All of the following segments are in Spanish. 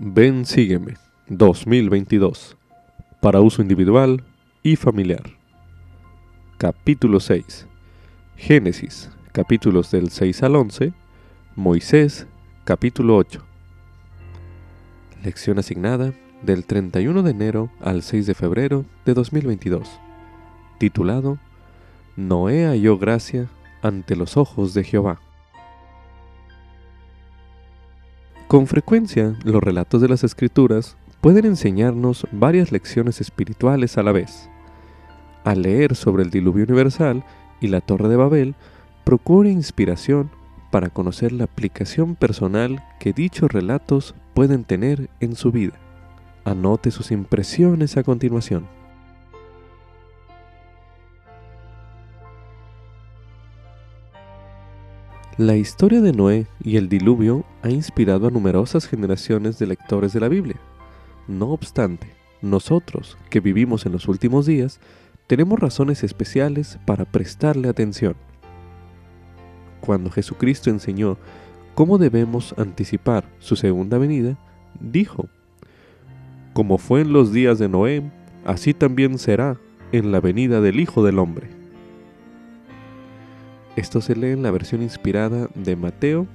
Ven Sígueme 2022 para uso individual y familiar. Capítulo 6. Génesis, capítulos del 6 al 11. Moisés, capítulo 8. Lección asignada del 31 de enero al 6 de febrero de 2022. Titulado Noé halló gracia ante los ojos de Jehová. Con frecuencia, los relatos de las escrituras pueden enseñarnos varias lecciones espirituales a la vez. Al leer sobre el diluvio universal y la torre de Babel, procure inspiración para conocer la aplicación personal que dichos relatos pueden tener en su vida. Anote sus impresiones a continuación. La historia de Noé y el diluvio ha inspirado a numerosas generaciones de lectores de la Biblia. No obstante, nosotros, que vivimos en los últimos días, tenemos razones especiales para prestarle atención. Cuando Jesucristo enseñó cómo debemos anticipar su segunda venida, dijo, Como fue en los días de Noé, así también será en la venida del Hijo del Hombre. Esto se lee en la versión inspirada de Mateo,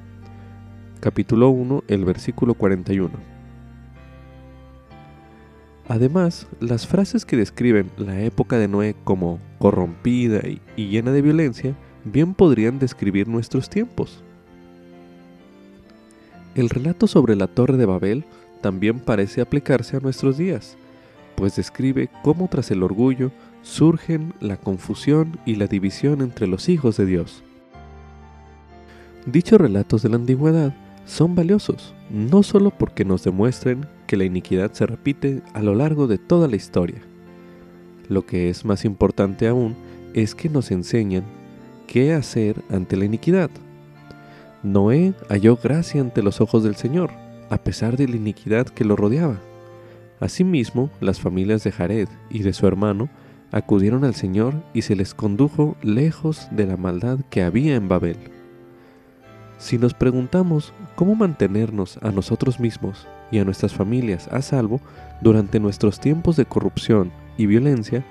capítulo 1, el versículo 41. Además, las frases que describen la época de Noé como corrompida y, llena de violencia, bien podrían describir nuestros tiempos. El relato sobre la Torre de Babel también parece aplicarse a nuestros días, pues describe cómo tras el orgullo surgen la confusión y la división entre los hijos de Dios. Dichos relatos de la antigüedad son valiosos, no solo porque nos demuestren que la iniquidad se repite a lo largo de toda la historia. Lo que es más importante aún es que nos enseñan qué hacer ante la iniquidad. Noé halló gracia ante los ojos del Señor, a pesar de la iniquidad que lo rodeaba. Asimismo, las familias de Jared y de su hermano acudieron al Señor y se les condujo lejos de la maldad que había en Babel. Si nos preguntamos cómo mantenernos a nosotros mismos y a nuestras familias a salvo durante nuestros tiempos de corrupción y violencia,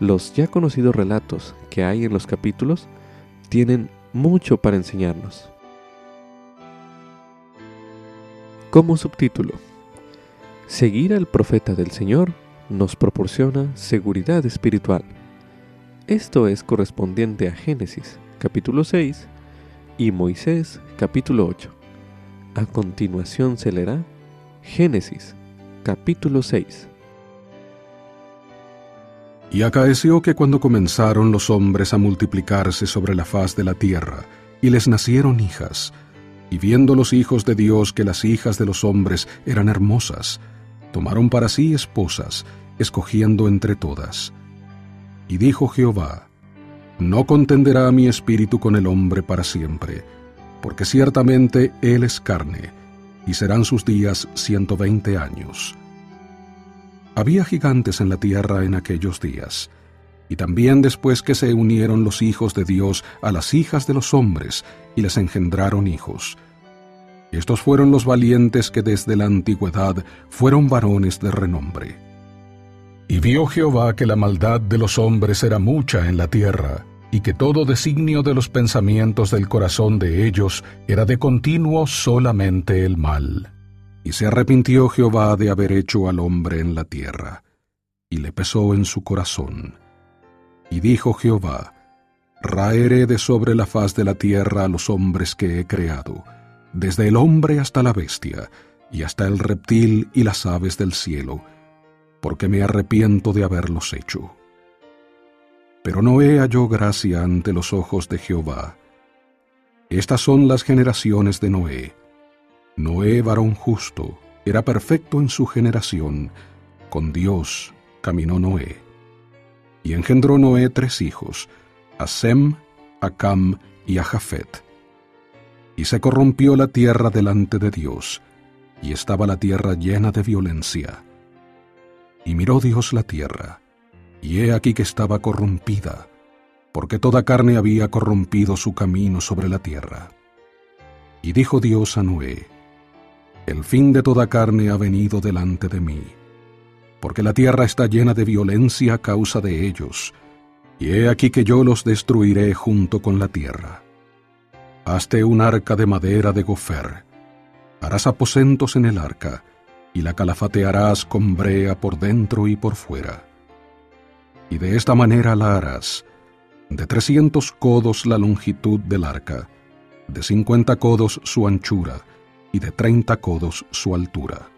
los ya conocidos relatos que hay en los capítulos tienen mucho para enseñarnos. Como subtítulo, Seguir al profeta del Señor nos proporciona seguridad espiritual. Esto es correspondiente a Génesis capítulo 6 y Moisés capítulo 8. A continuación se leerá Génesis capítulo 6. Y acaeció que cuando comenzaron los hombres a multiplicarse sobre la faz de la tierra, y les nacieron hijas, y viendo los hijos de Dios que las hijas de los hombres eran hermosas, tomaron para sí esposas, escogiendo entre todas. Y dijo Jehová, No contenderá mi espíritu con el hombre para siempre, porque ciertamente él es carne, y serán sus días ciento veinte años. Había gigantes en la tierra en aquellos días, y también después que se unieron los hijos de Dios a las hijas de los hombres, y les engendraron hijos, estos fueron los valientes que desde la antigüedad fueron varones de renombre. Y vio Jehová que la maldad de los hombres era mucha en la tierra, y que todo designio de los pensamientos del corazón de ellos era de continuo solamente el mal. Y se arrepintió Jehová de haber hecho al hombre en la tierra, y le pesó en su corazón. Y dijo Jehová, Raeré de sobre la faz de la tierra a los hombres que he creado, desde el hombre hasta la bestia, y hasta el reptil y las aves del cielo, porque me arrepiento de haberlos hecho. Pero Noé halló gracia ante los ojos de Jehová. Estas son las generaciones de Noé. Noé, varón justo, era perfecto en su generación, con Dios caminó Noé. Y engendró Noé tres hijos, a Sem, a Cam y a Jafet y se corrompió la tierra delante de Dios, y estaba la tierra llena de violencia. Y miró Dios la tierra, y he aquí que estaba corrompida, porque toda carne había corrompido su camino sobre la tierra. Y dijo Dios a Noé, El fin de toda carne ha venido delante de mí, porque la tierra está llena de violencia a causa de ellos, y he aquí que yo los destruiré junto con la tierra. Hazte un arca de madera de gofer, harás aposentos en el arca, y la calafatearás con brea por dentro y por fuera. Y de esta manera la harás, de trescientos codos la longitud del arca, de cincuenta codos su anchura, y de treinta codos su altura.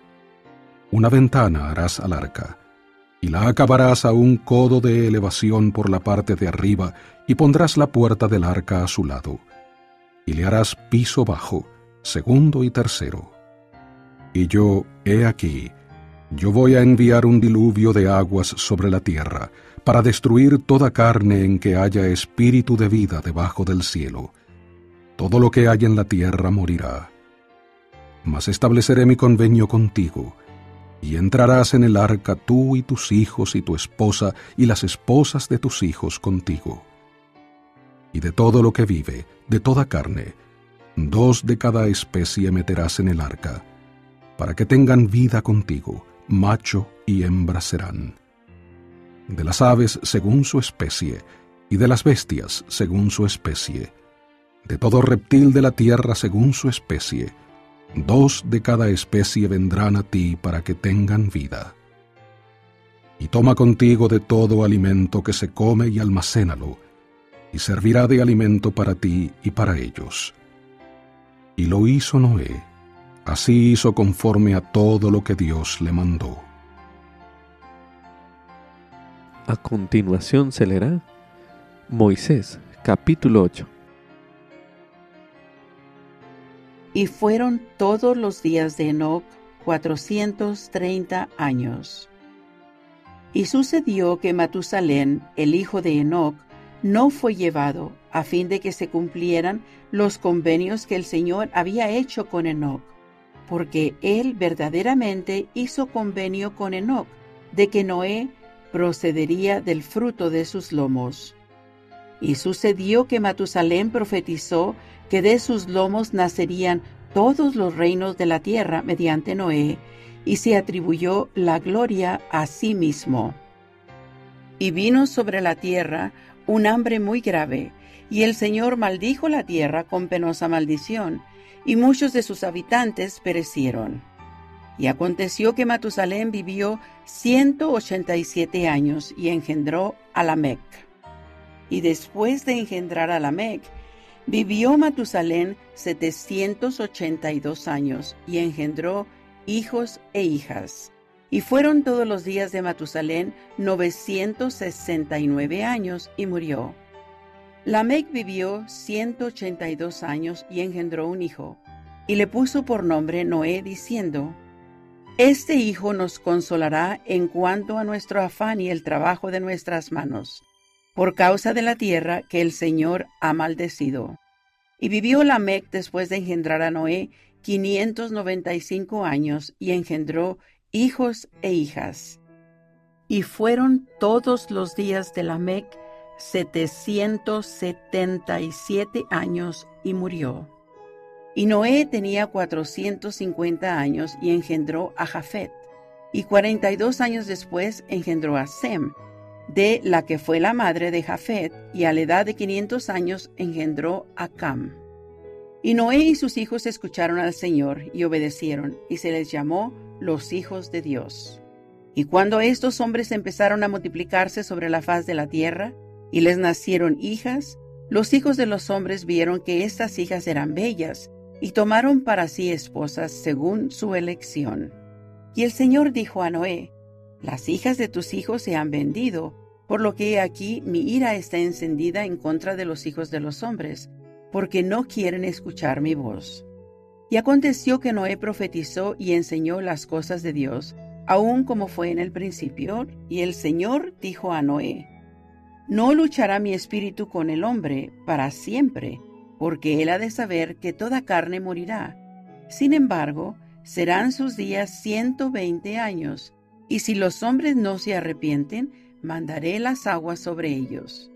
Una ventana harás al arca, y la acabarás a un codo de elevación por la parte de arriba, y pondrás la puerta del arca a su lado, y le harás piso bajo, segundo y tercero y yo, he aquí, yo voy a enviar un diluvio de aguas sobre la tierra, para destruir toda carne en que haya espíritu de vida debajo del cielo. Todo lo que hay en la tierra morirá. Mas estableceré mi convenio contigo, y entrarás en el arca tú y tus hijos y tu esposa y las esposas de tus hijos contigo. Y de todo lo que vive, de toda carne, dos de cada especie meterás en el arca, para que tengan vida contigo, macho y hembra serán. De las aves según su especie, y de las bestias según su especie, de todo reptil de la tierra según su especie, dos de cada especie vendrán a ti para que tengan vida. Y toma contigo de todo alimento que se come y almacénalo, y servirá de alimento para ti y para ellos. Y lo hizo Noé, Así hizo conforme a todo lo que Dios le mandó. A continuación se leerá Moisés, capítulo 8. Y fueron todos los días de Enoch cuatrocientos treinta años. Y sucedió que Matusalén, el hijo de Enoch, no fue llevado a fin de que se cumplieran los convenios que el Señor había hecho con Enoch porque él verdaderamente hizo convenio con Enoc de que Noé procedería del fruto de sus lomos. Y sucedió que Matusalén profetizó que de sus lomos nacerían todos los reinos de la tierra mediante Noé, y se atribuyó la gloria a sí mismo. Y vino sobre la tierra un hambre muy grave, y el Señor maldijo la tierra con penosa maldición, y muchos de sus habitantes perecieron. Y aconteció que Matusalén vivió ciento ochenta y siete años y engendró a Lamec. Y después de engendrar a Lamec, vivió Matusalén setecientos ochenta y dos años y engendró hijos e hijas. Y fueron todos los días de Matusalén novecientos sesenta y nueve años y murió. Lamec vivió 182 años y engendró un hijo, y le puso por nombre Noé, diciendo, Este hijo nos consolará en cuanto a nuestro afán y el trabajo de nuestras manos, por causa de la tierra que el Señor ha maldecido. Y vivió Lamec después de engendrar a Noé 595 años y engendró hijos e hijas. Y fueron todos los días de Lamec 777 años y murió. Y Noé tenía 450 años y engendró a Jafet. Y 42 años después engendró a Sem, de la que fue la madre de Jafet, y a la edad de 500 años engendró a Cam. Y Noé y sus hijos escucharon al Señor y obedecieron, y se les llamó los hijos de Dios. Y cuando estos hombres empezaron a multiplicarse sobre la faz de la tierra, y les nacieron hijas, los hijos de los hombres vieron que estas hijas eran bellas, y tomaron para sí esposas según su elección. Y el Señor dijo a Noé, Las hijas de tus hijos se han vendido, por lo que aquí mi ira está encendida en contra de los hijos de los hombres, porque no quieren escuchar mi voz. Y aconteció que Noé profetizó y enseñó las cosas de Dios, aun como fue en el principio, y el Señor dijo a Noé, no luchará mi espíritu con el hombre para siempre, porque él ha de saber que toda carne morirá. Sin embargo, serán sus días ciento veinte años, y si los hombres no se arrepienten, mandaré las aguas sobre ellos.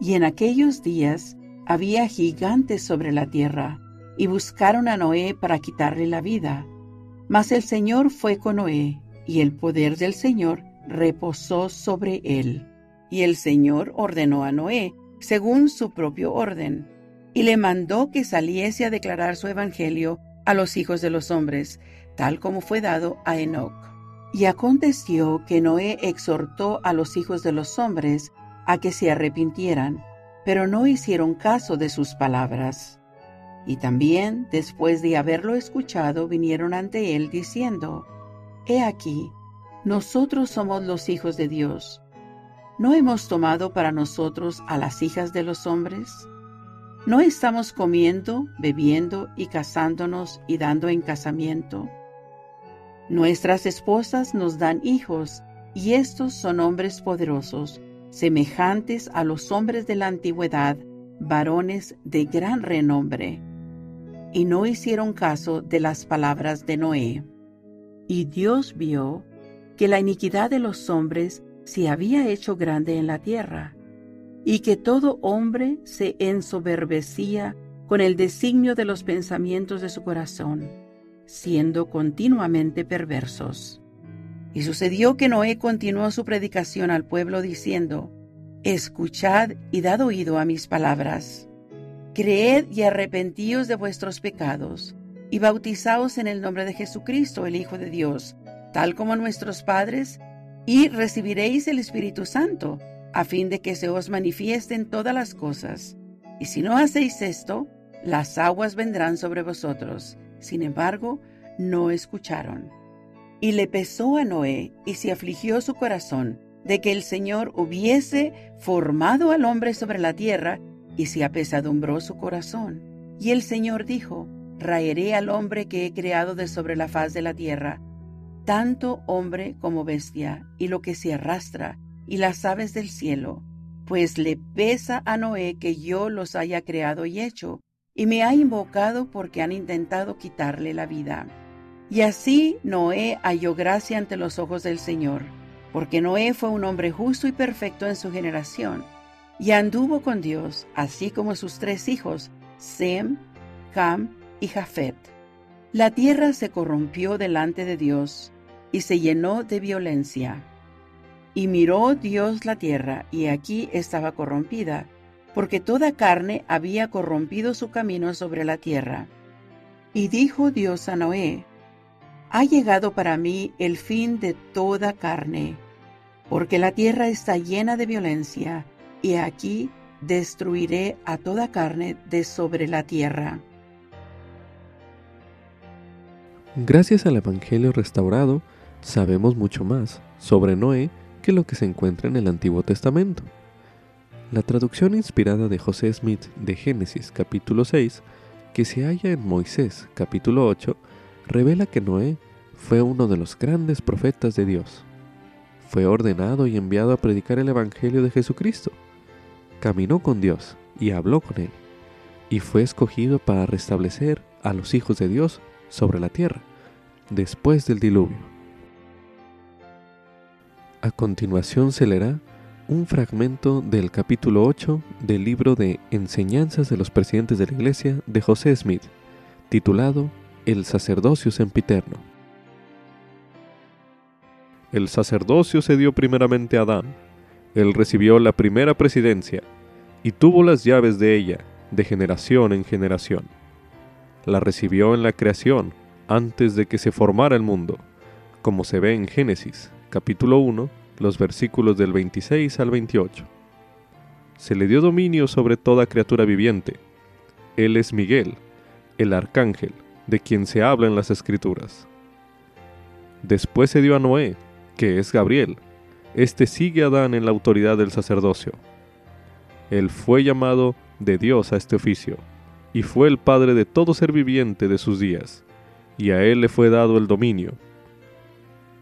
Y en aquellos días había gigantes sobre la tierra, y buscaron a Noé para quitarle la vida. Mas el Señor fue con Noé, y el poder del Señor reposó sobre él. Y el Señor ordenó a Noé, según su propio orden, y le mandó que saliese a declarar su evangelio a los hijos de los hombres, tal como fue dado a Enoc. Y aconteció que Noé exhortó a los hijos de los hombres a que se arrepintieran, pero no hicieron caso de sus palabras. Y también, después de haberlo escuchado, vinieron ante él diciendo, He aquí, nosotros somos los hijos de Dios. ¿No hemos tomado para nosotros a las hijas de los hombres? ¿No estamos comiendo, bebiendo y casándonos y dando en casamiento? Nuestras esposas nos dan hijos, y estos son hombres poderosos, semejantes a los hombres de la antigüedad, varones de gran renombre y no hicieron caso de las palabras de Noé. Y Dios vio que la iniquidad de los hombres se había hecho grande en la tierra, y que todo hombre se ensoberbecía con el designio de los pensamientos de su corazón, siendo continuamente perversos. Y sucedió que Noé continuó su predicación al pueblo diciendo, Escuchad y dad oído a mis palabras. Creed y arrepentíos de vuestros pecados, y bautizaos en el nombre de Jesucristo, el Hijo de Dios, tal como nuestros padres, y recibiréis el Espíritu Santo, a fin de que se os manifiesten todas las cosas. Y si no hacéis esto, las aguas vendrán sobre vosotros. Sin embargo, no escucharon. Y le pesó a Noé, y se afligió su corazón, de que el Señor hubiese formado al hombre sobre la tierra, y se apesadumbró su corazón. Y el Señor dijo, Raeré al hombre que he creado de sobre la faz de la tierra, tanto hombre como bestia, y lo que se arrastra, y las aves del cielo, pues le pesa a Noé que yo los haya creado y hecho, y me ha invocado porque han intentado quitarle la vida. Y así Noé halló gracia ante los ojos del Señor, porque Noé fue un hombre justo y perfecto en su generación y anduvo con Dios, así como sus tres hijos, Sem, Cam y Jafet. La tierra se corrompió delante de Dios y se llenó de violencia. Y miró Dios la tierra, y aquí estaba corrompida, porque toda carne había corrompido su camino sobre la tierra. Y dijo Dios a Noé, Ha llegado para mí el fin de toda carne, porque la tierra está llena de violencia, y aquí destruiré a toda carne de sobre la tierra. Gracias al Evangelio restaurado, sabemos mucho más sobre Noé que lo que se encuentra en el Antiguo Testamento. La traducción inspirada de José Smith de Génesis capítulo 6, que se halla en Moisés capítulo 8, revela que Noé fue uno de los grandes profetas de Dios. Fue ordenado y enviado a predicar el Evangelio de Jesucristo caminó con Dios y habló con él, y fue escogido para restablecer a los hijos de Dios sobre la tierra, después del diluvio. A continuación se leerá un fragmento del capítulo 8 del libro de Enseñanzas de los Presidentes de la Iglesia de José Smith, titulado El sacerdocio sempiterno. El sacerdocio se dio primeramente a Adán. Él recibió la primera presidencia y tuvo las llaves de ella de generación en generación. La recibió en la creación antes de que se formara el mundo, como se ve en Génesis, capítulo 1, los versículos del 26 al 28. Se le dio dominio sobre toda criatura viviente. Él es Miguel, el arcángel, de quien se habla en las Escrituras. Después se dio a Noé, que es Gabriel. Este sigue a Adán en la autoridad del sacerdocio. Él fue llamado de Dios a este oficio, y fue el Padre de todo ser viviente de sus días, y a Él le fue dado el dominio.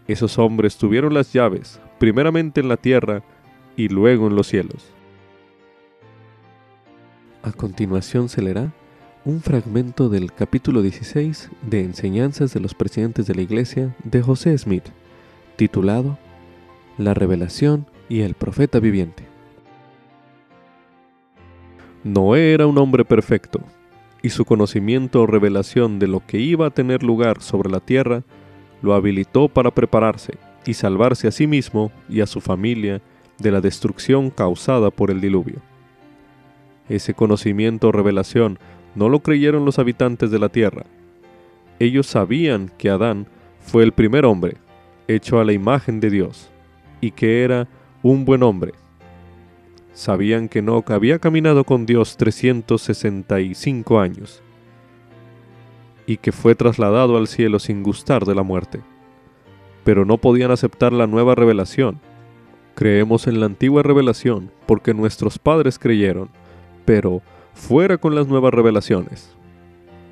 Esos hombres tuvieron las llaves, primeramente en la tierra y luego en los cielos. A continuación se leerá un fragmento del capítulo 16 de Enseñanzas de los Presidentes de la Iglesia de José Smith, titulado La revelación y el profeta viviente. Noé era un hombre perfecto, y su conocimiento o revelación de lo que iba a tener lugar sobre la tierra lo habilitó para prepararse y salvarse a sí mismo y a su familia de la destrucción causada por el diluvio. Ese conocimiento o revelación no lo creyeron los habitantes de la tierra. Ellos sabían que Adán fue el primer hombre, hecho a la imagen de Dios, y que era un buen hombre. Sabían que Enoch había caminado con Dios 365 años, y que fue trasladado al cielo sin gustar de la muerte. Pero no podían aceptar la nueva revelación. Creemos en la antigua revelación porque nuestros padres creyeron, pero fuera con las nuevas revelaciones.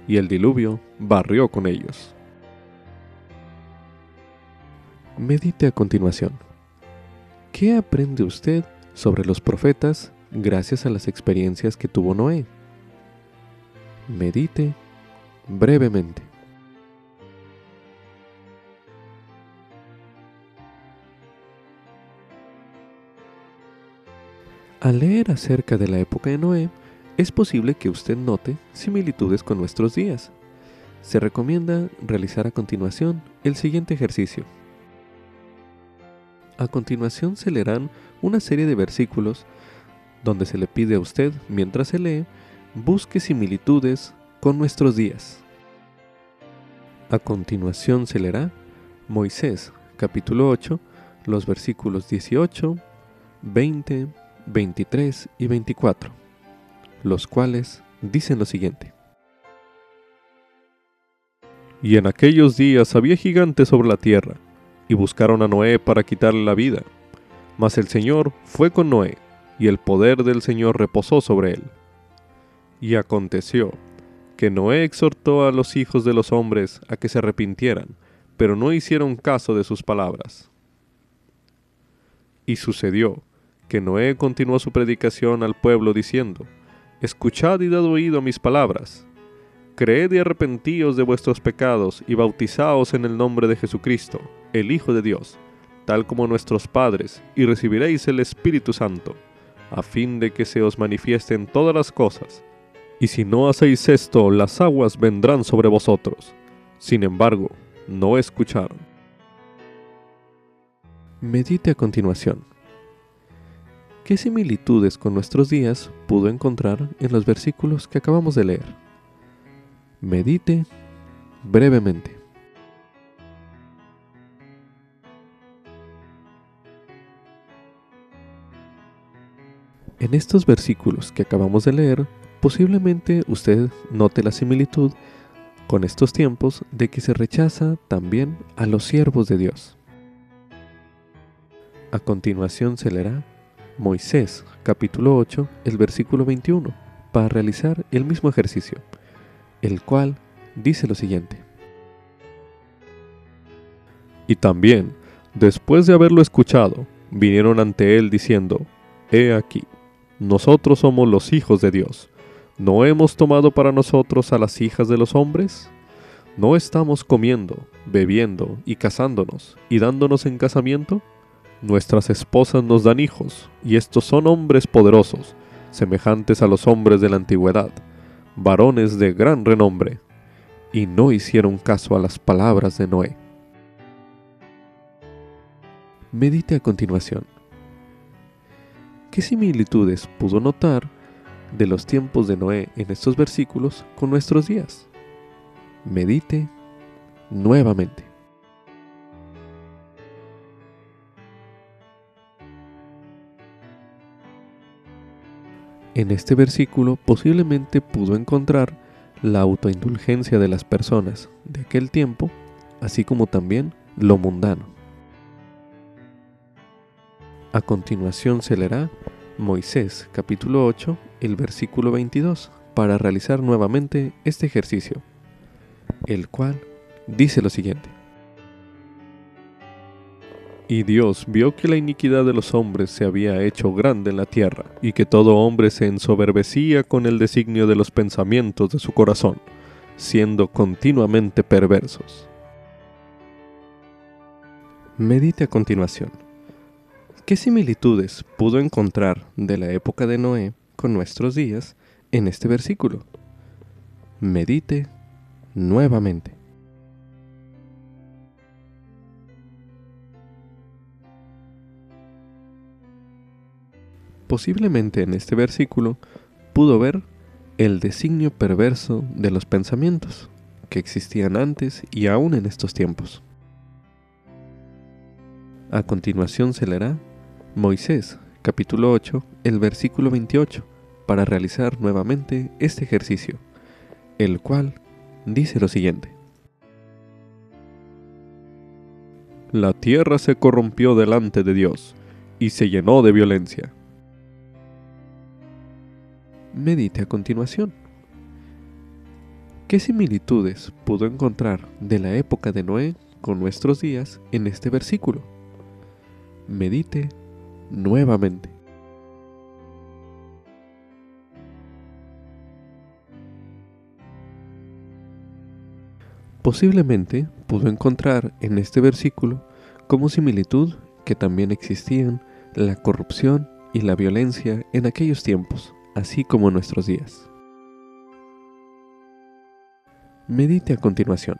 Y el diluvio barrió con ellos. Medite a continuación. ¿Qué aprende usted sobre los profetas gracias a las experiencias que tuvo Noé? Medite brevemente. Al leer acerca de la época de Noé, es posible que usted note similitudes con nuestros días. Se recomienda realizar a continuación el siguiente ejercicio. A continuación se leerán una serie de versículos donde se le pide a usted, mientras se lee, busque similitudes con nuestros días. A continuación se leerá Moisés capítulo 8, los versículos 18, 20, 23 y 24, los cuales dicen lo siguiente. Y en aquellos días había gigantes sobre la tierra, y buscaron a Noé para quitarle la vida. Mas el Señor fue con Noé, y el poder del Señor reposó sobre él. Y aconteció que Noé exhortó a los hijos de los hombres a que se arrepintieran, pero no hicieron caso de sus palabras. Y sucedió que Noé continuó su predicación al pueblo diciendo, Escuchad y dad oído a mis palabras. Creed y arrepentíos de vuestros pecados y bautizaos en el nombre de Jesucristo, el Hijo de Dios, tal como nuestros padres, y recibiréis el Espíritu Santo, a fin de que se os manifiesten todas las cosas. Y si no hacéis esto, las aguas vendrán sobre vosotros. Sin embargo, no escucharon. Medite a continuación. ¿Qué similitudes con nuestros días pudo encontrar en los versículos que acabamos de leer? Medite brevemente. En estos versículos que acabamos de leer, posiblemente usted note la similitud con estos tiempos de que se rechaza también a los siervos de Dios. A continuación se leerá Moisés capítulo 8, el versículo 21, para realizar el mismo ejercicio, el cual dice lo siguiente. Y también, después de haberlo escuchado, vinieron ante él diciendo, He aquí, nosotros somos los hijos de Dios. ¿No hemos tomado para nosotros a las hijas de los hombres? ¿No estamos comiendo, bebiendo y casándonos y dándonos en casamiento? Nuestras esposas nos dan hijos, y estos son hombres poderosos, semejantes a los hombres de la antigüedad, varones de gran renombre, y no hicieron caso a las palabras de Noé. Medite a continuación. ¿Qué similitudes pudo notar de los tiempos de Noé en estos versículos con nuestros días? Medite nuevamente. En este versículo posiblemente pudo encontrar la autoindulgencia de las personas de aquel tiempo, así como también lo mundano. A continuación se leerá Moisés capítulo 8, el versículo 22, para realizar nuevamente este ejercicio, el cual dice lo siguiente. Y Dios vio que la iniquidad de los hombres se había hecho grande en la tierra, y que todo hombre se ensoberbecía con el designio de los pensamientos de su corazón, siendo continuamente perversos. Medite a continuación. ¿Qué similitudes pudo encontrar de la época de Noé con nuestros días en este versículo? medite nuevamente. Posiblemente en este versículo pudo ver el designio perverso de los pensamientos que existían antes y aún en estos tiempos. A continuación se leerá Moisés, capítulo 8, el versículo 28, para realizar nuevamente este ejercicio, el cual dice lo siguiente. La tierra se corrompió delante de Dios y se llenó de violencia. Medite a continuación. ¿Qué similitudes pudo encontrar de la época de Noé con nuestros días en este versículo? Medite nuevamente. Posiblemente pudo encontrar en este versículo como similitud que también existían la corrupción y la violencia en aquellos tiempos, así como en nuestros días. Medite a continuación.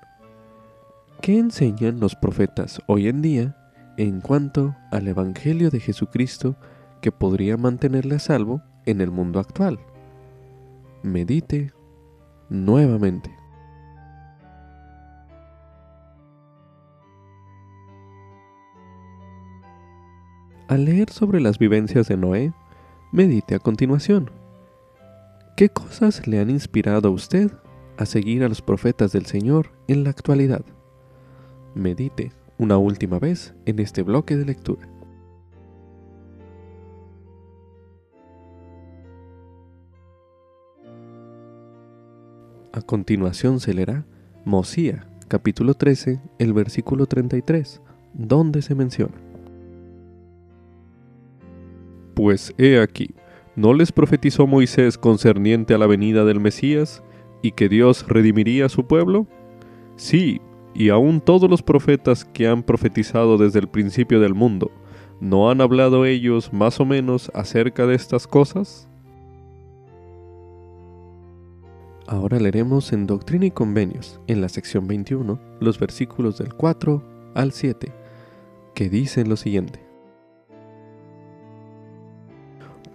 ¿Qué enseñan los profetas hoy en día en cuanto al Evangelio de Jesucristo que podría mantenerle a salvo en el mundo actual? Medite nuevamente. Al leer sobre las vivencias de Noé, medite a continuación. ¿Qué cosas le han inspirado a usted a seguir a los profetas del Señor en la actualidad. Medite una última vez en este bloque de lectura. A continuación se leerá Mosía, capítulo 13, el versículo 33, donde se menciona. Pues he aquí, ¿no les profetizó Moisés concerniente a la venida del Mesías? y que Dios redimiría a su pueblo? Sí, y aún todos los profetas que han profetizado desde el principio del mundo, ¿no han hablado ellos más o menos acerca de estas cosas? Ahora leeremos en Doctrina y Convenios, en la sección 21, los versículos del 4 al 7, que dicen lo siguiente.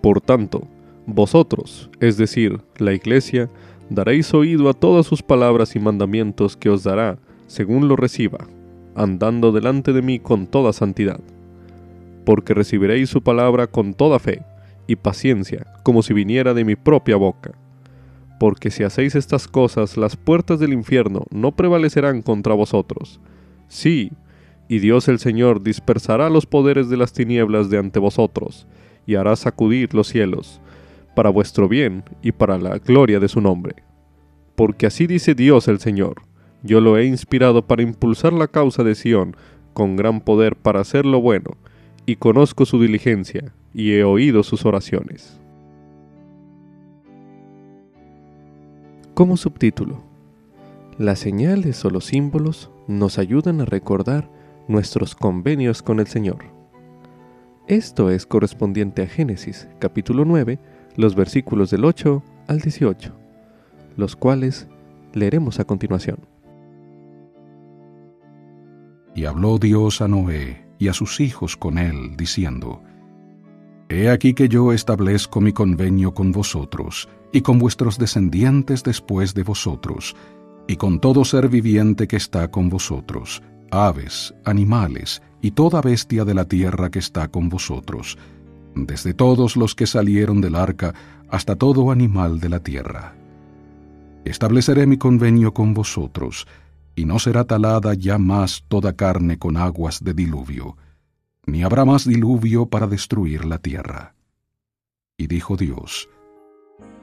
Por tanto, vosotros, es decir, la Iglesia, daréis oído a todas sus palabras y mandamientos que os dará, según lo reciba, andando delante de mí con toda santidad. Porque recibiréis su palabra con toda fe y paciencia, como si viniera de mi propia boca. Porque si hacéis estas cosas, las puertas del infierno no prevalecerán contra vosotros. Sí, y Dios el Señor dispersará los poderes de las tinieblas de ante vosotros, y hará sacudir los cielos, para vuestro bien y para la gloria de su nombre. Porque así dice Dios el Señor, yo lo he inspirado para impulsar la causa de Sión, con gran poder para hacer lo bueno, y conozco su diligencia, y he oído sus oraciones. Como subtítulo, las señales o los símbolos nos ayudan a recordar nuestros convenios con el Señor. Esto es correspondiente a Génesis capítulo 9, los versículos del 8 al 18, los cuales leeremos a continuación. Y habló Dios a Noé y a sus hijos con él, diciendo, He aquí que yo establezco mi convenio con vosotros, y con vuestros descendientes después de vosotros, y con todo ser viviente que está con vosotros, aves, animales, y toda bestia de la tierra que está con vosotros, desde todos los que salieron del arca hasta todo animal de la tierra. Estableceré mi convenio con vosotros, y no será talada ya más toda carne con aguas de diluvio, ni habrá más diluvio para destruir la tierra. Y dijo Dios,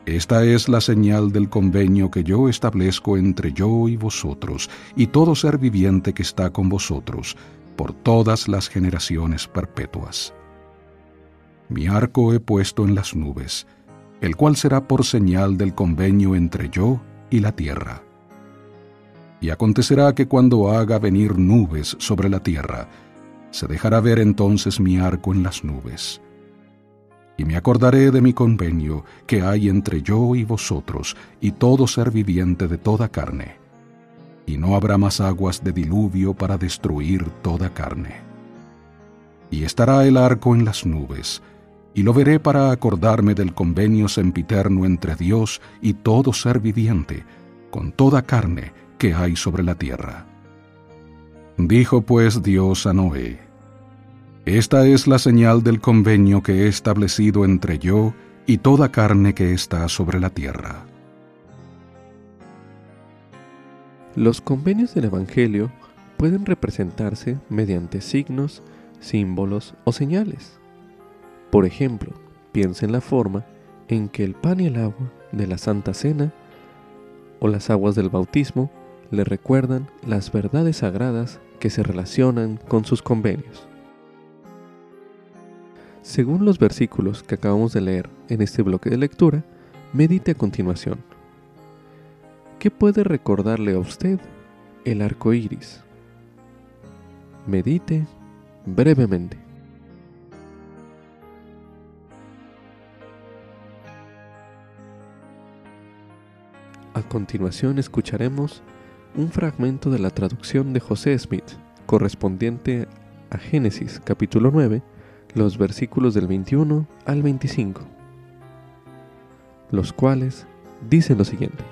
Esta es la señal del convenio que yo establezco entre yo y vosotros, y todo ser viviente que está con vosotros, por todas las generaciones perpetuas mi arco he puesto en las nubes, el cual será por señal del convenio entre yo y la tierra. Y acontecerá que cuando haga venir nubes sobre la tierra, se dejará ver entonces mi arco en las nubes. Y me acordaré de mi convenio que hay entre yo y vosotros y todo ser viviente de toda carne. Y no habrá más aguas de diluvio para destruir toda carne. Y estará el arco en las nubes, y lo veré para acordarme del convenio sempiterno entre Dios y todo ser viviente, con toda carne que hay sobre la tierra. Dijo pues Dios a Noé, Esta es la señal del convenio que he establecido entre yo y toda carne que está sobre la tierra. Los convenios del Evangelio pueden representarse mediante signos, símbolos o señales. Por ejemplo, piensa en la forma en que el pan y el agua de la Santa Cena o las aguas del bautismo le recuerdan las verdades sagradas que se relacionan con sus convenios. Según los versículos que acabamos de leer en este bloque de lectura, medite a continuación. ¿Qué puede recordarle a usted el arco iris? Medite brevemente. A continuación escucharemos un fragmento de la traducción de José Smith, correspondiente a Génesis capítulo 9, los versículos del 21 al 25, los cuales dicen lo siguiente.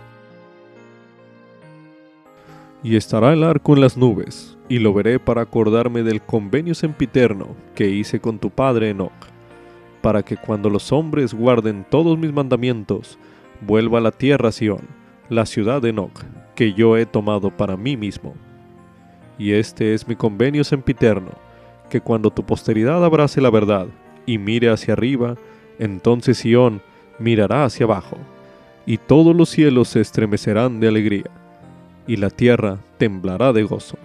Y estará el arco en las nubes, y lo veré para acordarme del convenio sempiterno que hice con tu padre Enoch, para que cuando los hombres guarden todos mis mandamientos, vuelva a la tierra Sión la ciudad de Enoch, que yo he tomado para mí mismo. Y este es mi convenio sempiterno, que cuando tu posteridad abrace la verdad y mire hacia arriba, entonces Sión mirará hacia abajo, y todos los cielos se estremecerán de alegría, y la tierra temblará de gozo.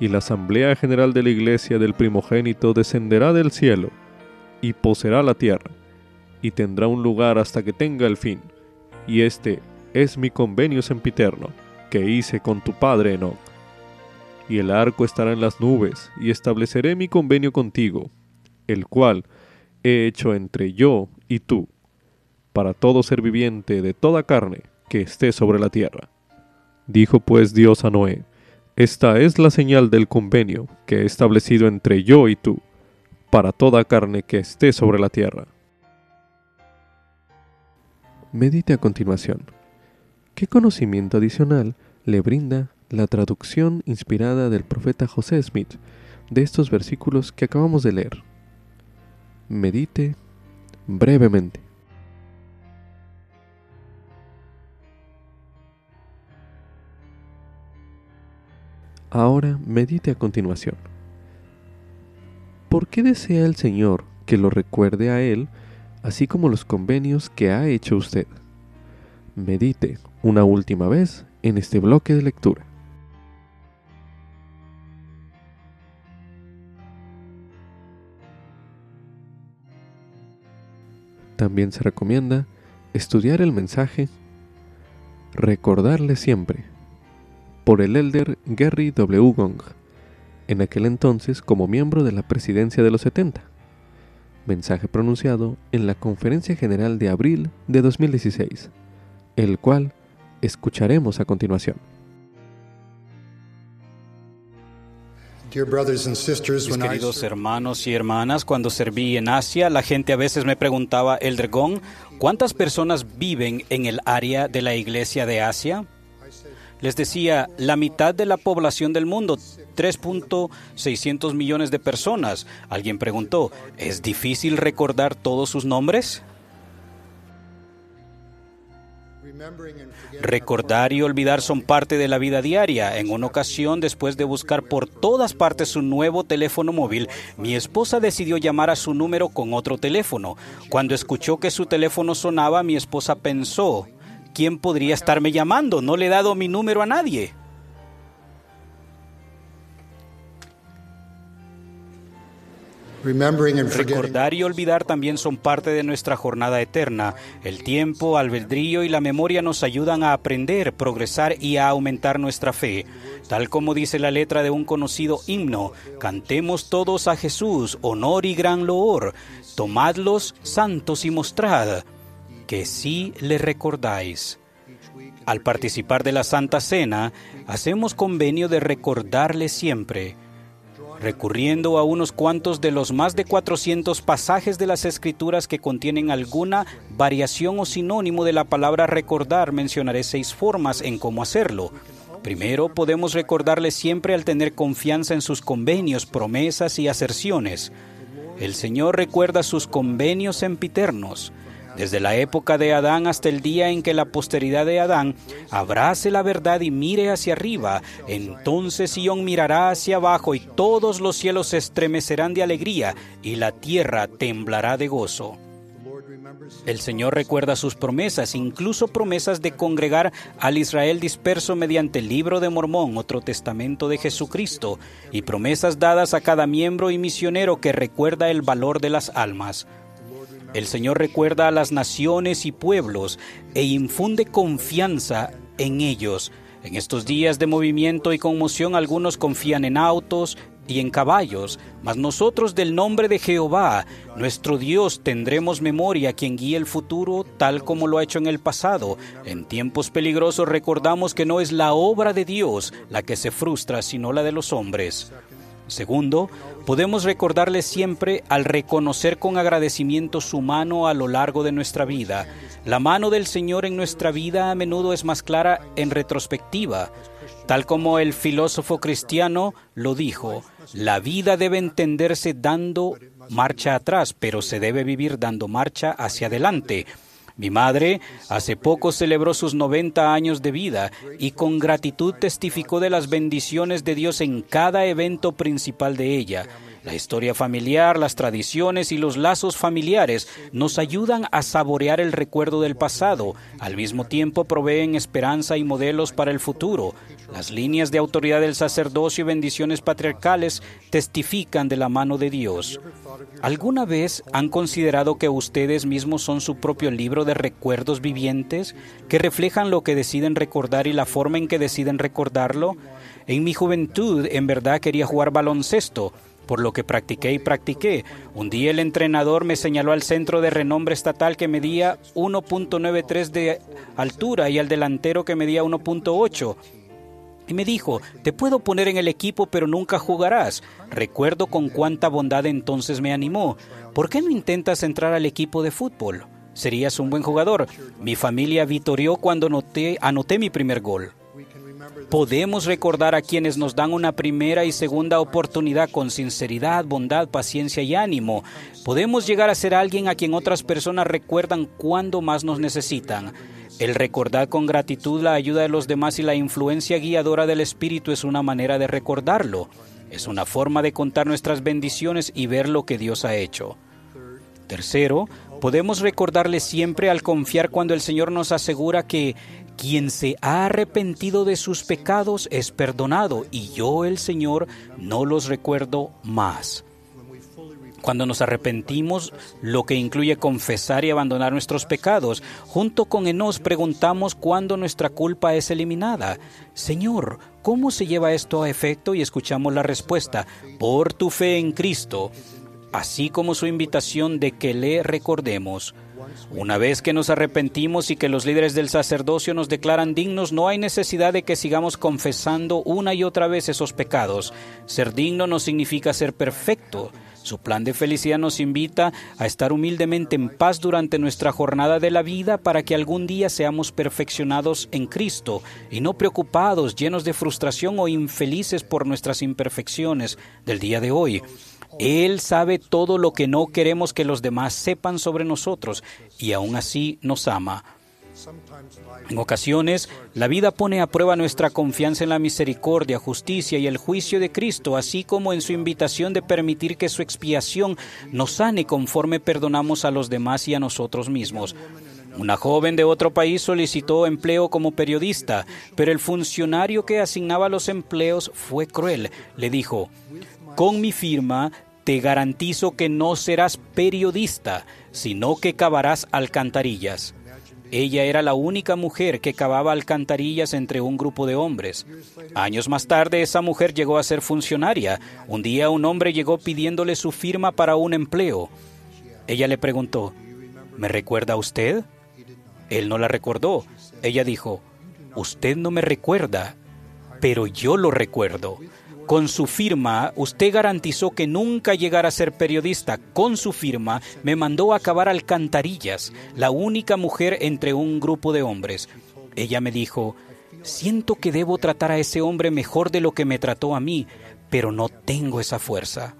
Y la asamblea general de la iglesia del primogénito descenderá del cielo, y poseerá la tierra, y tendrá un lugar hasta que tenga el fin, y este es mi convenio sempiterno que hice con tu padre Enoch. Y el arco estará en las nubes, y estableceré mi convenio contigo, el cual he hecho entre yo y tú, para todo ser viviente de toda carne que esté sobre la tierra. Dijo pues Dios a Noé, Esta es la señal del convenio que he establecido entre yo y tú, para toda carne que esté sobre la tierra. Medite a continuación. ¿Qué conocimiento adicional le brinda la traducción inspirada del profeta José Smith de estos versículos que acabamos de leer? Medite brevemente. Ahora medite a continuación. ¿Por qué desea el Señor que lo recuerde a Él, así como los convenios que ha hecho usted? Medite una última vez en este bloque de lectura. También se recomienda estudiar el mensaje Recordarle siempre por el elder Gary W. Gong, en aquel entonces como miembro de la presidencia de los 70. Mensaje pronunciado en la Conferencia General de abril de 2016, el cual escucharemos a continuación. Mis queridos hermanos y hermanas, cuando serví en Asia, la gente a veces me preguntaba, El Dragón, ¿cuántas personas viven en el área de la iglesia de Asia? Les decía, la mitad de la población del mundo, 3.600 millones de personas. Alguien preguntó, ¿es difícil recordar todos sus nombres? Recordar y olvidar son parte de la vida diaria. En una ocasión, después de buscar por todas partes su nuevo teléfono móvil, mi esposa decidió llamar a su número con otro teléfono. Cuando escuchó que su teléfono sonaba, mi esposa pensó, ¿quién podría estarme llamando? No le he dado mi número a nadie. Recordar y olvidar también son parte de nuestra jornada eterna. El tiempo, albedrío y la memoria nos ayudan a aprender, progresar y a aumentar nuestra fe. Tal como dice la letra de un conocido himno, cantemos todos a Jesús, honor y gran loor. Tomadlos santos y mostrad que sí le recordáis. Al participar de la Santa Cena, hacemos convenio de recordarle siempre recurriendo a unos cuantos de los más de 400 pasajes de las Escrituras que contienen alguna variación o sinónimo de la palabra recordar, mencionaré seis formas en cómo hacerlo. Primero, podemos recordarle siempre al tener confianza en sus convenios, promesas y aserciones. El Señor recuerda sus convenios sempiternos desde la época de Adán hasta el día en que la posteridad de Adán abrace la verdad y mire hacia arriba, entonces Sion mirará hacia abajo y todos los cielos se estremecerán de alegría y la tierra temblará de gozo. El Señor recuerda sus promesas, incluso promesas de congregar al Israel disperso mediante el libro de Mormón, otro testamento de Jesucristo, y promesas dadas a cada miembro y misionero que recuerda el valor de las almas. El Señor recuerda a las naciones y pueblos e infunde confianza en ellos. En estos días de movimiento y conmoción algunos confían en autos y en caballos, mas nosotros del nombre de Jehová, nuestro Dios, tendremos memoria quien guíe el futuro tal como lo ha hecho en el pasado. En tiempos peligrosos recordamos que no es la obra de Dios la que se frustra, sino la de los hombres. Segundo, podemos recordarle siempre al reconocer con agradecimiento su mano a lo largo de nuestra vida. La mano del Señor en nuestra vida a menudo es más clara en retrospectiva. Tal como el filósofo cristiano lo dijo, la vida debe entenderse dando marcha atrás, pero se debe vivir dando marcha hacia adelante. Mi madre hace poco celebró sus 90 años de vida y con gratitud testificó de las bendiciones de Dios en cada evento principal de ella. La historia familiar, las tradiciones y los lazos familiares nos ayudan a saborear el recuerdo del pasado, al mismo tiempo proveen esperanza y modelos para el futuro. Las líneas de autoridad del sacerdocio y bendiciones patriarcales testifican de la mano de Dios. ¿Alguna vez han considerado que ustedes mismos son su propio libro de recuerdos vivientes que reflejan lo que deciden recordar y la forma en que deciden recordarlo? En mi juventud en verdad quería jugar baloncesto, por lo que practiqué y practiqué. Un día el entrenador me señaló al centro de renombre estatal que medía 1.93 de altura y al delantero que medía 1.8 y me dijo, te puedo poner en el equipo pero nunca jugarás. Recuerdo con cuánta bondad entonces me animó. ¿Por qué no intentas entrar al equipo de fútbol? Serías un buen jugador. Mi familia vitorió cuando anoté mi primer gol. Podemos recordar a quienes nos dan una primera y segunda oportunidad con sinceridad, bondad, paciencia y ánimo. Podemos llegar a ser alguien a quien otras personas recuerdan cuando más nos necesitan. El recordar con gratitud la ayuda de los demás y la influencia guiadora del Espíritu es una manera de recordarlo. Es una forma de contar nuestras bendiciones y ver lo que Dios ha hecho. Tercero, podemos recordarle siempre al confiar cuando el Señor nos asegura que quien se ha arrepentido de sus pecados es perdonado y yo el Señor no los recuerdo más. Cuando nos arrepentimos, lo que incluye confesar y abandonar nuestros pecados, junto con Enos preguntamos cuándo nuestra culpa es eliminada. Señor, ¿cómo se lleva esto a efecto? Y escuchamos la respuesta, por tu fe en Cristo, así como su invitación de que le recordemos. Una vez que nos arrepentimos y que los líderes del sacerdocio nos declaran dignos, no hay necesidad de que sigamos confesando una y otra vez esos pecados. Ser digno no significa ser perfecto. Su plan de felicidad nos invita a estar humildemente en paz durante nuestra jornada de la vida para que algún día seamos perfeccionados en Cristo y no preocupados, llenos de frustración o infelices por nuestras imperfecciones del día de hoy. Él sabe todo lo que no queremos que los demás sepan sobre nosotros y aún así nos ama. En ocasiones, la vida pone a prueba nuestra confianza en la misericordia, justicia y el juicio de Cristo, así como en su invitación de permitir que su expiación nos sane conforme perdonamos a los demás y a nosotros mismos. Una joven de otro país solicitó empleo como periodista, pero el funcionario que asignaba los empleos fue cruel. Le dijo, con mi firma te garantizo que no serás periodista, sino que cavarás alcantarillas. Ella era la única mujer que cavaba alcantarillas entre un grupo de hombres. Años más tarde esa mujer llegó a ser funcionaria. Un día un hombre llegó pidiéndole su firma para un empleo. Ella le preguntó, ¿me recuerda usted? Él no la recordó. Ella dijo, usted no me recuerda, pero yo lo recuerdo. Con su firma, usted garantizó que nunca llegara a ser periodista. Con su firma, me mandó a cavar alcantarillas, la única mujer entre un grupo de hombres. Ella me dijo, siento que debo tratar a ese hombre mejor de lo que me trató a mí, pero no tengo esa fuerza.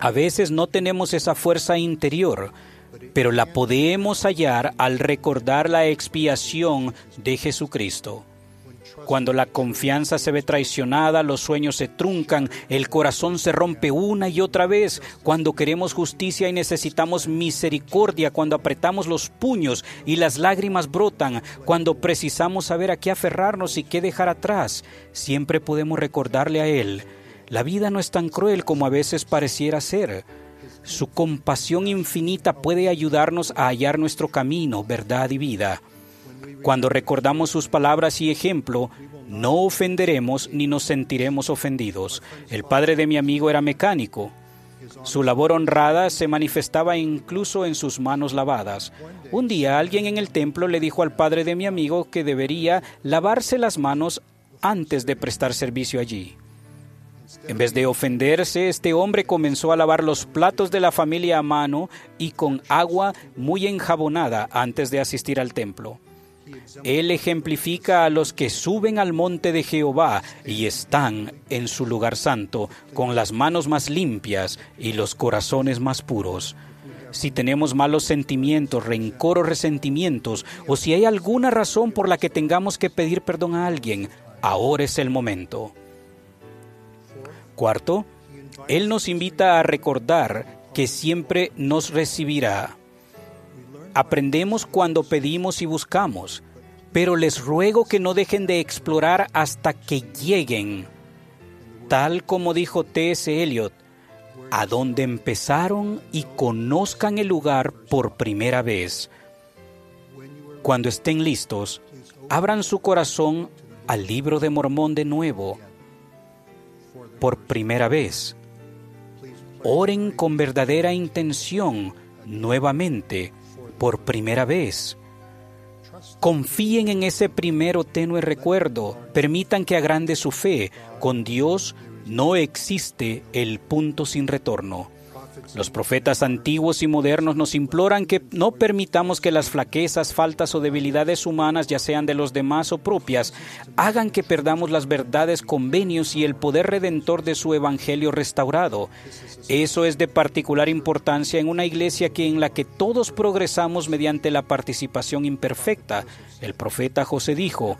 A veces no tenemos esa fuerza interior, pero la podemos hallar al recordar la expiación de Jesucristo. Cuando la confianza se ve traicionada, los sueños se truncan, el corazón se rompe una y otra vez, cuando queremos justicia y necesitamos misericordia, cuando apretamos los puños y las lágrimas brotan, cuando precisamos saber a qué aferrarnos y qué dejar atrás, siempre podemos recordarle a Él. La vida no es tan cruel como a veces pareciera ser. Su compasión infinita puede ayudarnos a hallar nuestro camino, verdad y vida. Cuando recordamos sus palabras y ejemplo, no ofenderemos ni nos sentiremos ofendidos. El padre de mi amigo era mecánico. Su labor honrada se manifestaba incluso en sus manos lavadas. Un día alguien en el templo le dijo al padre de mi amigo que debería lavarse las manos antes de prestar servicio allí. En vez de ofenderse, este hombre comenzó a lavar los platos de la familia a mano y con agua muy enjabonada antes de asistir al templo. Él ejemplifica a los que suben al monte de Jehová y están en su lugar santo, con las manos más limpias y los corazones más puros. Si tenemos malos sentimientos, rencor o resentimientos, o si hay alguna razón por la que tengamos que pedir perdón a alguien, ahora es el momento. Cuarto, Él nos invita a recordar que siempre nos recibirá. Aprendemos cuando pedimos y buscamos, pero les ruego que no dejen de explorar hasta que lleguen, tal como dijo T.S. Eliot, a donde empezaron y conozcan el lugar por primera vez. Cuando estén listos, abran su corazón al libro de Mormón de nuevo, por primera vez. Oren con verdadera intención nuevamente por primera vez. Confíen en ese primero tenue recuerdo, permitan que agrande su fe. Con Dios no existe el punto sin retorno. Los profetas antiguos y modernos nos imploran que no permitamos que las flaquezas, faltas o debilidades humanas, ya sean de los demás o propias, hagan que perdamos las verdades, convenios y el poder redentor de su evangelio restaurado. Eso es de particular importancia en una iglesia que en la que todos progresamos mediante la participación imperfecta. El profeta José dijo,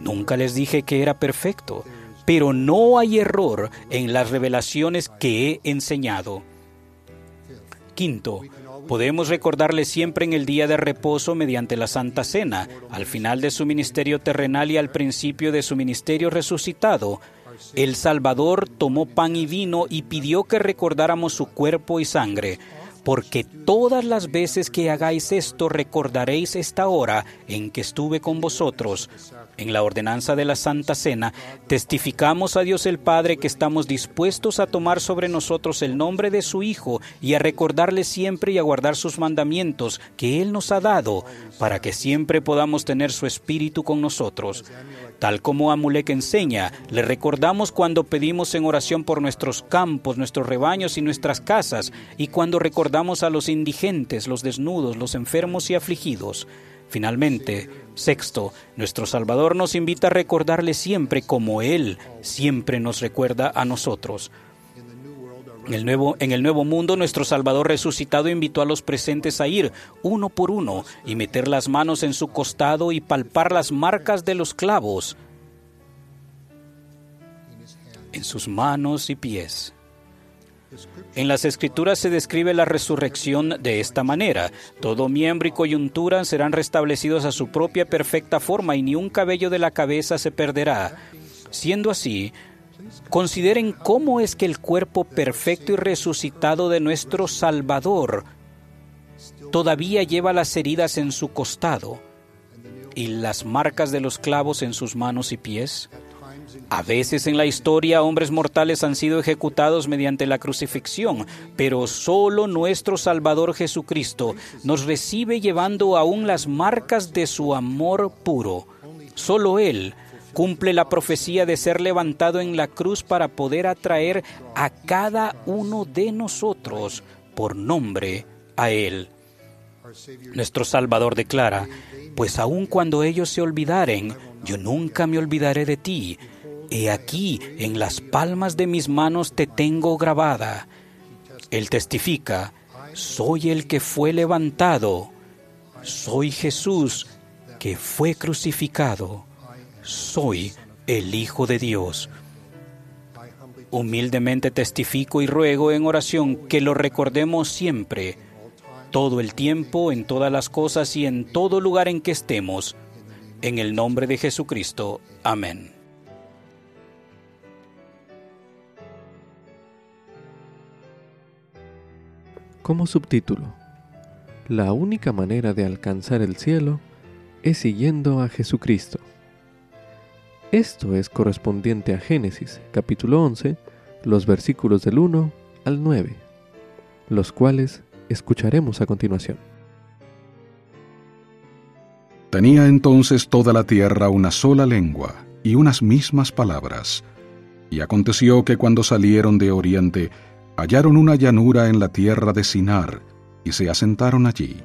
Nunca les dije que era perfecto, pero no hay error en las revelaciones que he enseñado. Quinto, podemos recordarle siempre en el día de reposo mediante la Santa Cena, al final de su ministerio terrenal y al principio de su ministerio resucitado. El Salvador tomó pan y vino y pidió que recordáramos su cuerpo y sangre porque todas las veces que hagáis esto recordaréis esta hora en que estuve con vosotros. En la ordenanza de la Santa Cena testificamos a Dios el Padre que estamos dispuestos a tomar sobre nosotros el nombre de su Hijo y a recordarle siempre y a guardar sus mandamientos que Él nos ha dado, para que siempre podamos tener su Espíritu con nosotros. Tal como Amulek enseña, le recordamos cuando pedimos en oración por nuestros campos, nuestros rebaños y nuestras casas, y cuando recordamos a los indigentes, los desnudos, los enfermos y afligidos. Finalmente, sexto, nuestro Salvador nos invita a recordarle siempre como Él siempre nos recuerda a nosotros. En el, nuevo, en el nuevo mundo, nuestro Salvador resucitado invitó a los presentes a ir uno por uno y meter las manos en su costado y palpar las marcas de los clavos en sus manos y pies. En las escrituras se describe la resurrección de esta manera. Todo miembro y coyuntura serán restablecidos a su propia perfecta forma y ni un cabello de la cabeza se perderá. Siendo así, Consideren cómo es que el cuerpo perfecto y resucitado de nuestro Salvador todavía lleva las heridas en su costado y las marcas de los clavos en sus manos y pies. A veces en la historia hombres mortales han sido ejecutados mediante la crucifixión, pero solo nuestro Salvador Jesucristo nos recibe llevando aún las marcas de su amor puro. Solo Él cumple la profecía de ser levantado en la cruz para poder atraer a cada uno de nosotros por nombre a Él. Nuestro Salvador declara, pues aun cuando ellos se olvidaren, yo nunca me olvidaré de ti. He aquí, en las palmas de mis manos te tengo grabada. Él testifica, soy el que fue levantado, soy Jesús que fue crucificado, soy el Hijo de Dios. Humildemente testifico y ruego en oración que lo recordemos siempre todo el tiempo, en todas las cosas y en todo lugar en que estemos. En el nombre de Jesucristo. Amén. Como subtítulo, la única manera de alcanzar el cielo es siguiendo a Jesucristo. Esto es correspondiente a Génesis capítulo 11, los versículos del 1 al 9, los cuales escucharemos a continuación. Tenía entonces toda la tierra una sola lengua y unas mismas palabras. Y aconteció que cuando salieron de oriente, hallaron una llanura en la tierra de Sinar, y se asentaron allí.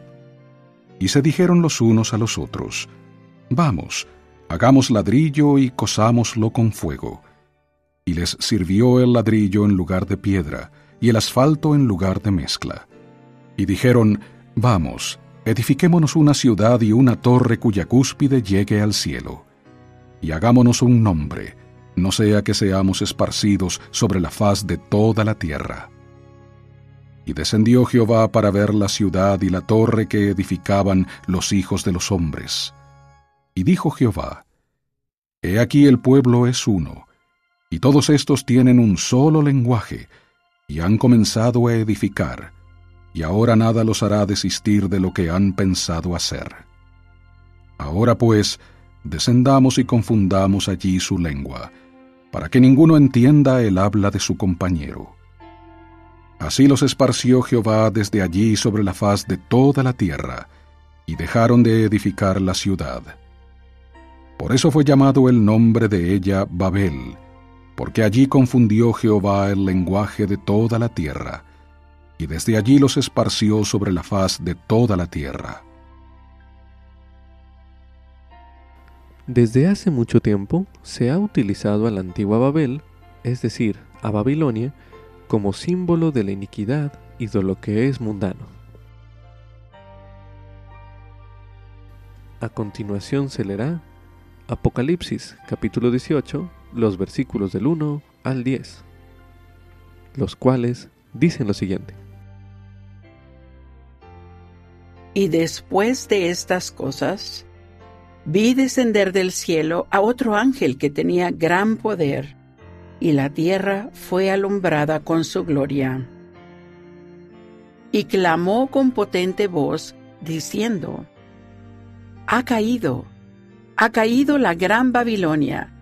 Y se dijeron los unos a los otros, Vamos, hagamos ladrillo y cosámoslo con fuego. Y les sirvió el ladrillo en lugar de piedra, y el asfalto en lugar de mezcla. Y dijeron, Vamos, edifiquémonos una ciudad y una torre cuya cúspide llegue al cielo. Y hagámonos un nombre, no sea que seamos esparcidos sobre la faz de toda la tierra. Y descendió Jehová para ver la ciudad y la torre que edificaban los hijos de los hombres. Y dijo Jehová, He aquí el pueblo es uno, y todos estos tienen un solo lenguaje, y han comenzado a edificar y ahora nada los hará desistir de lo que han pensado hacer. Ahora pues, descendamos y confundamos allí su lengua, para que ninguno entienda el habla de su compañero. Así los esparció Jehová desde allí sobre la faz de toda la tierra, y dejaron de edificar la ciudad. Por eso fue llamado el nombre de ella Babel, porque allí confundió Jehová el lenguaje de toda la tierra, y desde allí los esparció sobre la faz de toda la tierra. Desde hace mucho tiempo se ha utilizado a la antigua Babel, es decir, a Babilonia, como símbolo de la iniquidad y de lo que es mundano. A continuación se leerá Apocalipsis capítulo 18, los versículos del 1 al 10, los cuales dicen lo siguiente. Y después de estas cosas, vi descender del cielo a otro ángel que tenía gran poder, y la tierra fue alumbrada con su gloria. Y clamó con potente voz, diciendo, Ha caído, ha caído la gran Babilonia,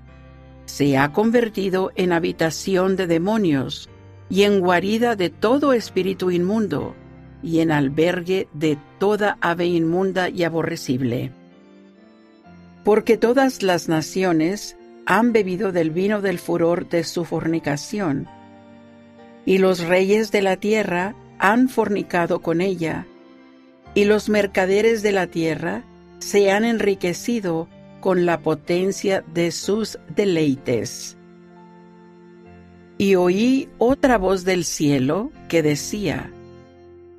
se ha convertido en habitación de demonios y en guarida de todo espíritu inmundo y en albergue de toda ave inmunda y aborrecible. Porque todas las naciones han bebido del vino del furor de su fornicación, y los reyes de la tierra han fornicado con ella, y los mercaderes de la tierra se han enriquecido con la potencia de sus deleites. Y oí otra voz del cielo que decía,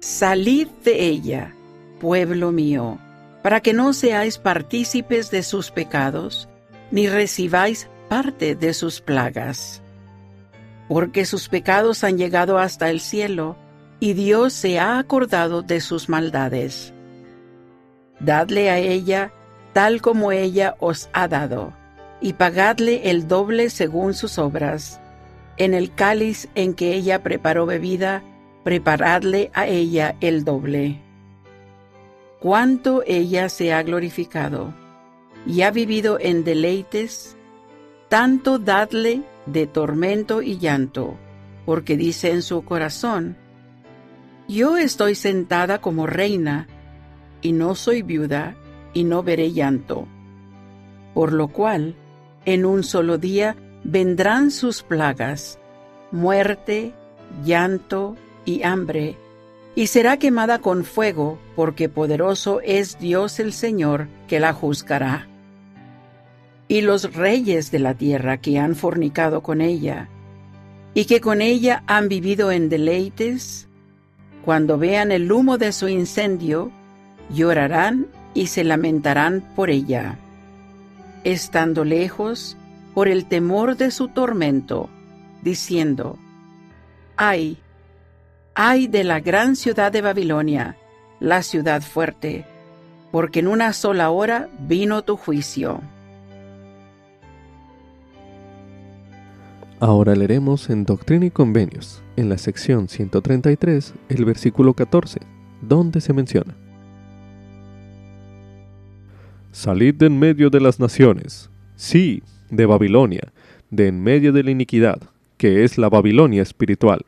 Salid de ella, pueblo mío, para que no seáis partícipes de sus pecados, ni recibáis parte de sus plagas. Porque sus pecados han llegado hasta el cielo, y Dios se ha acordado de sus maldades. Dadle a ella tal como ella os ha dado, y pagadle el doble según sus obras, En el cáliz en que ella preparó bebida, preparadle a ella el doble. Cuánto ella se ha glorificado y ha vivido en deleites, tanto dadle de tormento y llanto, porque dice en su corazón, Yo estoy sentada como reina, y no soy viuda, y no veré llanto. Por lo cual, en un solo día vendrán sus plagas, muerte, llanto y hambre, y será quemada con fuego, porque poderoso es Dios el Señor que la juzgará. Y los reyes de la tierra que han fornicado con ella, y que con ella han vivido en deleites, cuando vean el humo de su incendio, llorarán y se lamentarán por ella. Estando lejos, por el temor de su tormento, diciendo, Ay, ay de la gran ciudad de Babilonia, la ciudad fuerte, porque en una sola hora vino tu juicio. Ahora leeremos en Doctrina y Convenios, en la sección 133, el versículo 14, donde se menciona. Salid de en medio de las naciones, sí, de Babilonia, de en medio de la iniquidad, que es la Babilonia espiritual.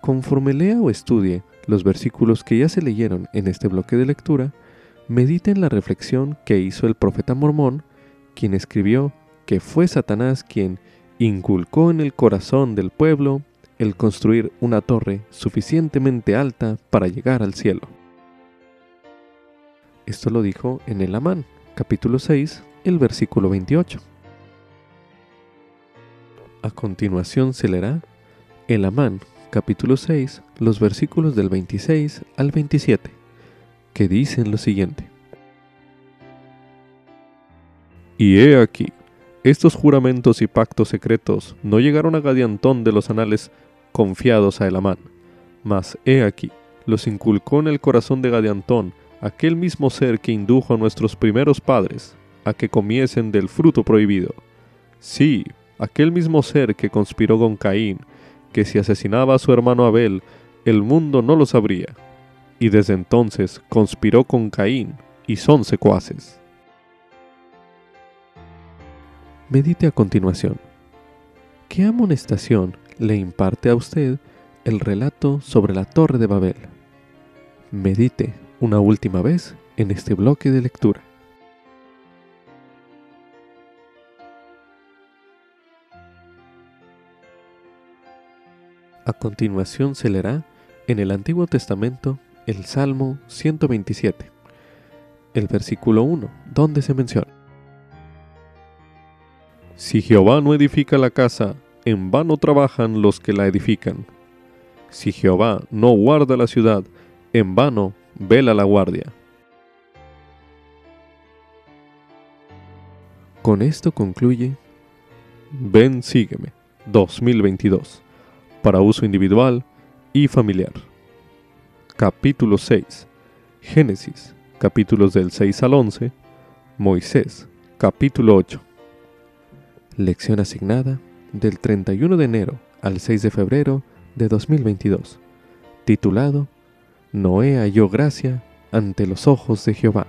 Conforme lea o estudie los versículos que ya se leyeron en este bloque de lectura, medite en la reflexión que hizo el profeta mormón, quien escribió que fue Satanás quien inculcó en el corazón del pueblo el construir una torre suficientemente alta para llegar al cielo. Esto lo dijo en el Amán, capítulo 6, el versículo 28. A continuación se leerá el Amán, capítulo 6, los versículos del 26 al 27, que dicen lo siguiente. Y he aquí, estos juramentos y pactos secretos no llegaron a Gadiantón de los anales confiados a Elamán, mas he aquí, los inculcó en el corazón de Gadiantón aquel mismo ser que indujo a nuestros primeros padres a que comiesen del fruto prohibido. Sí, aquel mismo ser que conspiró con Caín, que si asesinaba a su hermano Abel, el mundo no lo sabría. Y desde entonces conspiró con Caín, y son secuaces. Medite a continuación. ¿Qué amonestación le imparte a usted el relato sobre la Torre de Babel? Medite una última vez en este bloque de lectura. A continuación se leerá en el Antiguo Testamento el Salmo 127, el versículo 1, donde se menciona. Si Jehová no edifica la casa, en vano trabajan los que la edifican. Si Jehová no guarda la ciudad, en vano vela la guardia. Con esto concluye Ven Sígueme 2022 para uso individual y familiar. Capítulo 6. Génesis, capítulos del 6 al 11. Moisés, capítulo 8. Lección asignada del 31 de enero al 6 de febrero de 2022. Titulado Noé halló gracia ante los ojos de Jehová.